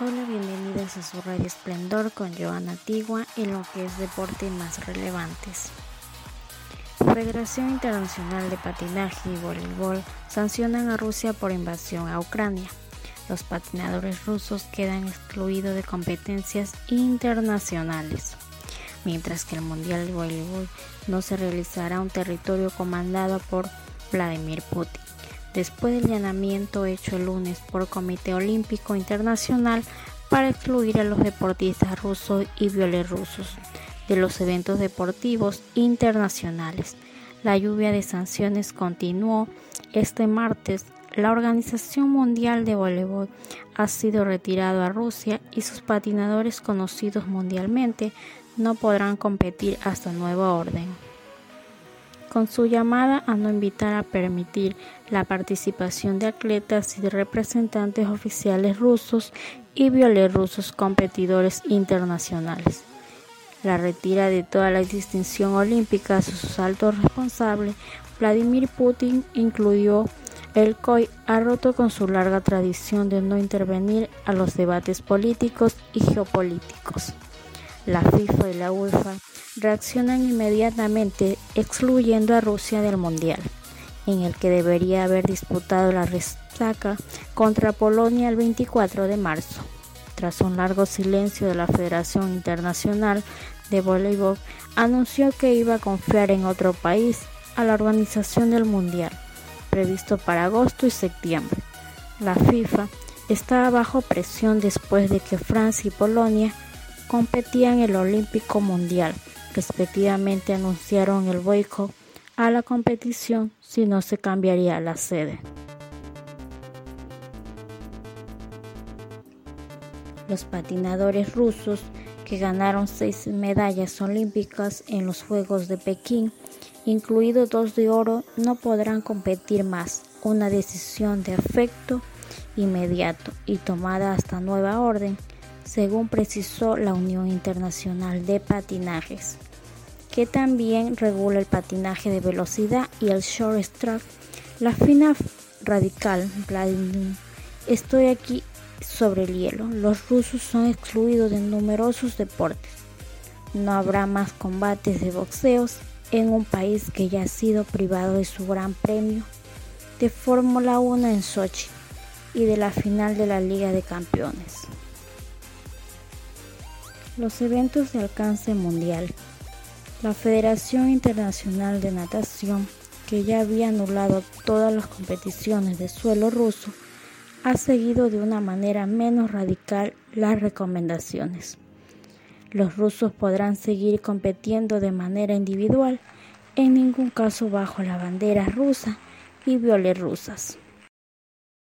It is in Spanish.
Hola, bienvenidos a su Radio Esplendor con Joana Antigua en lo que es deporte más relevantes. Federación Internacional de Patinaje y Voleibol sancionan a Rusia por invasión a Ucrania. Los patinadores rusos quedan excluidos de competencias internacionales, mientras que el Mundial de Voleibol no se realizará en un territorio comandado por Vladimir Putin después del llamamiento hecho el lunes por el Comité Olímpico Internacional para excluir a los deportistas rusos y bielorrusos de los eventos deportivos internacionales. La lluvia de sanciones continuó este martes. La Organización Mundial de Voleibol ha sido retirado a Rusia y sus patinadores conocidos mundialmente no podrán competir hasta nueva orden con su llamada a no invitar a permitir la participación de atletas y representantes oficiales rusos y bielorrusos competidores internacionales. La retira de toda la distinción olímpica a sus altos responsables, Vladimir Putin incluyó el COI ha roto con su larga tradición de no intervenir a los debates políticos y geopolíticos. La FIFA y la UEFA reaccionan inmediatamente excluyendo a Rusia del Mundial, en el que debería haber disputado la resaca contra Polonia el 24 de marzo. Tras un largo silencio de la Federación Internacional de Voleibol, anunció que iba a confiar en otro país a la organización del Mundial, previsto para agosto y septiembre. La FIFA estaba bajo presión después de que Francia y Polonia competían en el Olímpico Mundial respectivamente anunciaron el boicot a la competición si no se cambiaría la sede. Los patinadores rusos que ganaron seis medallas olímpicas en los Juegos de Pekín, incluidos dos de oro, no podrán competir más. Una decisión de efecto inmediato y tomada hasta nueva orden, según precisó la Unión Internacional de Patinajes que también regula el patinaje de velocidad y el short track. La fina radical, Vladimir, estoy aquí sobre el hielo. Los rusos son excluidos de numerosos deportes. No habrá más combates de boxeos en un país que ya ha sido privado de su gran premio de Fórmula 1 en Sochi y de la final de la Liga de Campeones. Los eventos de alcance mundial la Federación Internacional de Natación, que ya había anulado todas las competiciones de suelo ruso, ha seguido de una manera menos radical las recomendaciones. Los rusos podrán seguir compitiendo de manera individual, en ningún caso bajo la bandera rusa y rusas.